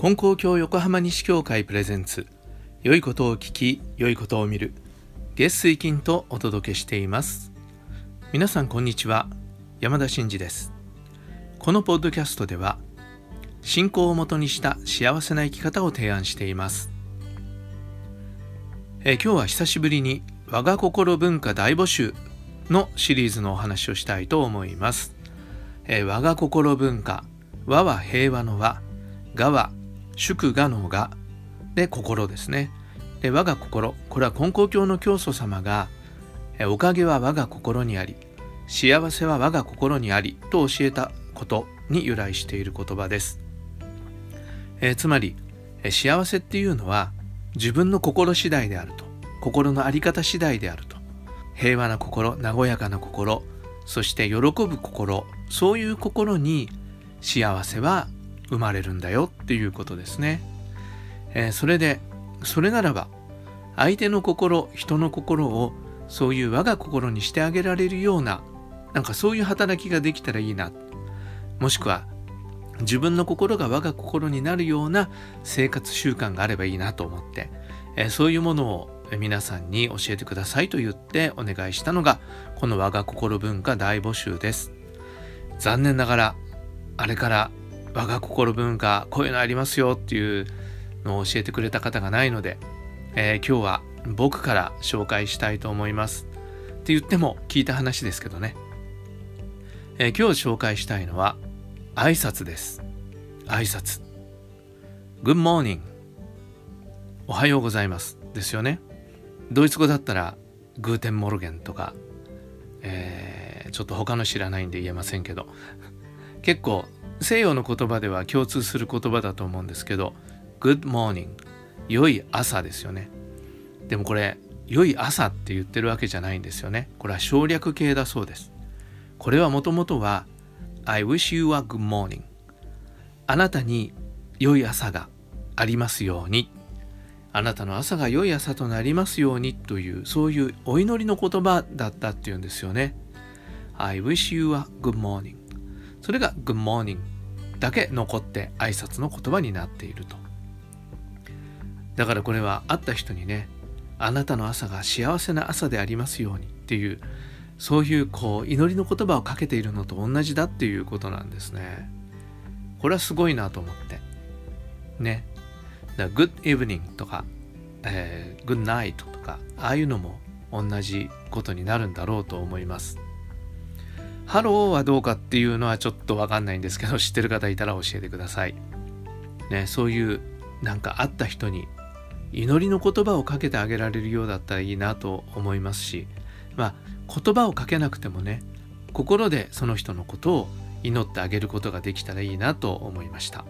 金光教横浜西教会プレゼンツ。良いことを聞き良いことを見る。月水金とお届けしています。皆さんこんにちは。山田真嗣です。このポッドキャストでは信仰をもとにした幸せな生き方を提案しています。え今日は久しぶりに我が心文化大募集のシリーズのお話をしたいと思います。え我が心文化和は平和の和我は祝賀の我で心ですね。で我が心これは金光教の教祖様がおかげは我が心にあり幸せは我が心にありと教えたことに由来している言葉です、えつまり幸せっていうのは自分の心次第であると。心の在り方次第であると。平和な心和やかな心そして喜ぶ心そういう心に幸せは生まれるんだよっていうことですね。えー、それでそれならば相手の心人の心をそういう我が心にしてあげられるようななんかそういう働きができたらいいなもしくは自分の心が我が心になるような生活習慣があればいいなと思って、えー、そういうものを皆さんに教えてくださいと言ってお願いしたのがこの我が心文化大募集です残念ながらあれから我が心文化こういうのありますよっていうのを教えてくれた方がないので、えー、今日は僕から紹介したいと思います。って言っても聞いた話ですけどね、えー、今日紹介したいのは挨拶です。挨拶。Good morning. おはようございます。ですよね。ドイツ語だったら Guten Morgen とか、えー、ちょっと他の知らないんで言えませんけど。結構西洋の言葉では共通する言葉だと思うんですけど Good morning 良い朝ですよね。でもこれ良い朝って言ってるわけじゃないんですよね。これは省略形だそうです。これはもともとは I wish you a good morning あなたに良い朝がありますように。あなたの朝が良い朝となりますようにというそういうお祈りの言葉だったっていうんですよね。I wish you a good morning それが Good morning だけ残って挨拶の言葉になっていると。だからこれは会った人にねあなたの朝が幸せな朝でありますようにっていうそういうこう祈りの言葉をかけているのと同じだっていうことなんですね。これはすごいなと思って。ね。だ Good evening とか、えー、Good night とかああいうのも同じことになるんだろうと思います。ハローはどうかっていうのはちょっとわかんないんですけど、知ってる方いたら教えてください。ね、そういうなんか会った人に祈りの言葉をかけてあげられるようだったらいいなと思いますし、まあ言葉をかけなくてもね、心でその人のことを祈ってあげることができたらいいなと思いました。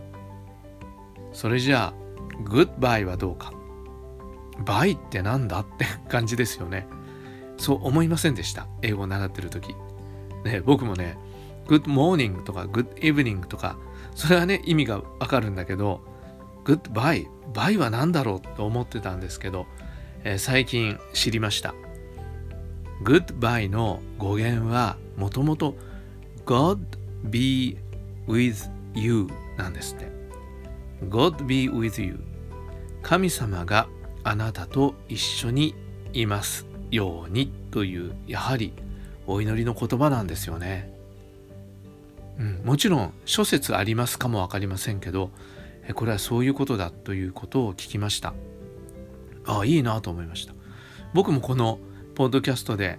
それじゃあ、グッバイはどうか。バイってなんだって感じですよね。そう思いませんでした。英語を習ってる時。ね、僕もね、Good morning とか Good evening とか、それはね、意味がわかるんだけど、Goodbye、bye は何だろうと思ってたんですけど、えー、最近知りました。Goodbye の語源はもともと God be with you なんですって。God be with you 神様があなたと一緒にいますようにというやはりお祈りの言葉なんですよね。うん、もちろん諸説ありますかも分かりませんけどこれはそういうことだということを聞きました。ああいいなと思いました。僕もこのポッドキャストで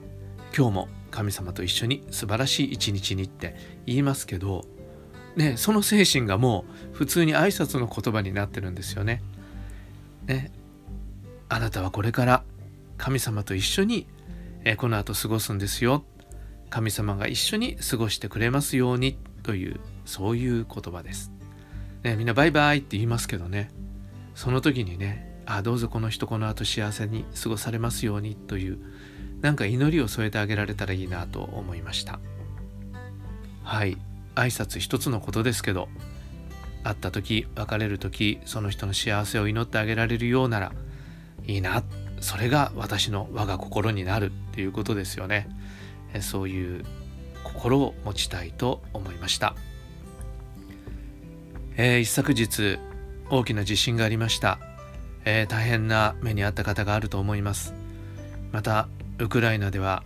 今日も神様と一緒に素晴らしい一日にって言いますけど、ね、その精神がもう普通に挨拶の言葉になってるんですよね。ねあなたはこれから神様と一緒にこの後過ごすんですよ神様が一緒に過ごしてくれますようにというそういう言葉です。ね、みんなバイバイって言いますけどねその時にねあどうぞこの人この後幸せに過ごされますようにというなんか祈りを添えてあげられたらいいなと思いましたはい挨拶一つのことですけど会った時別れる時その人の幸せを祈ってあげられるようならいいなそれが私の我が心になるっていうことですよね。そういう心を持ちたいと思いました、えー、一昨日大きな地震がありました、えー、大変な目に遭った方があると思います。またウクライナでは、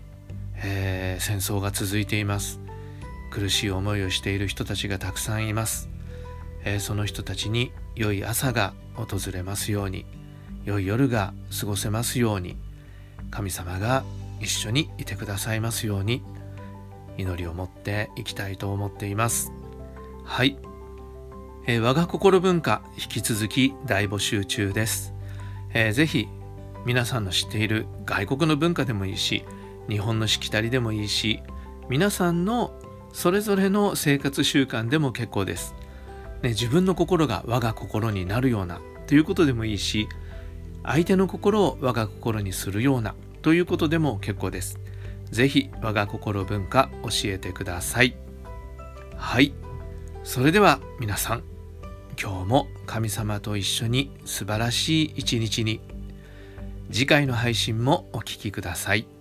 えー、戦争が続いています。苦しい思いをしている人たちがたくさんいます、えー、その人たちに良い朝が訪れますように良い夜が過ごせますように神様が一緒にいてくださいますように。祈りを持っていきたいと思っています。はい、えー、我が心文化引き続き大募集中です、えー、ぜひ皆さんの知っている外国の文化でもいいし日本のしきたりでもいいし皆さんのそれぞれの生活習慣でも結構です、ね、自分の心が我が心になるようなということでもいいし相手の心を我が心にするようなということでも結構です。ぜひ我が心文化教えてください。はい。それでは皆さん今日も神様と一緒に素晴らしい一日に次回の配信もお聴きください。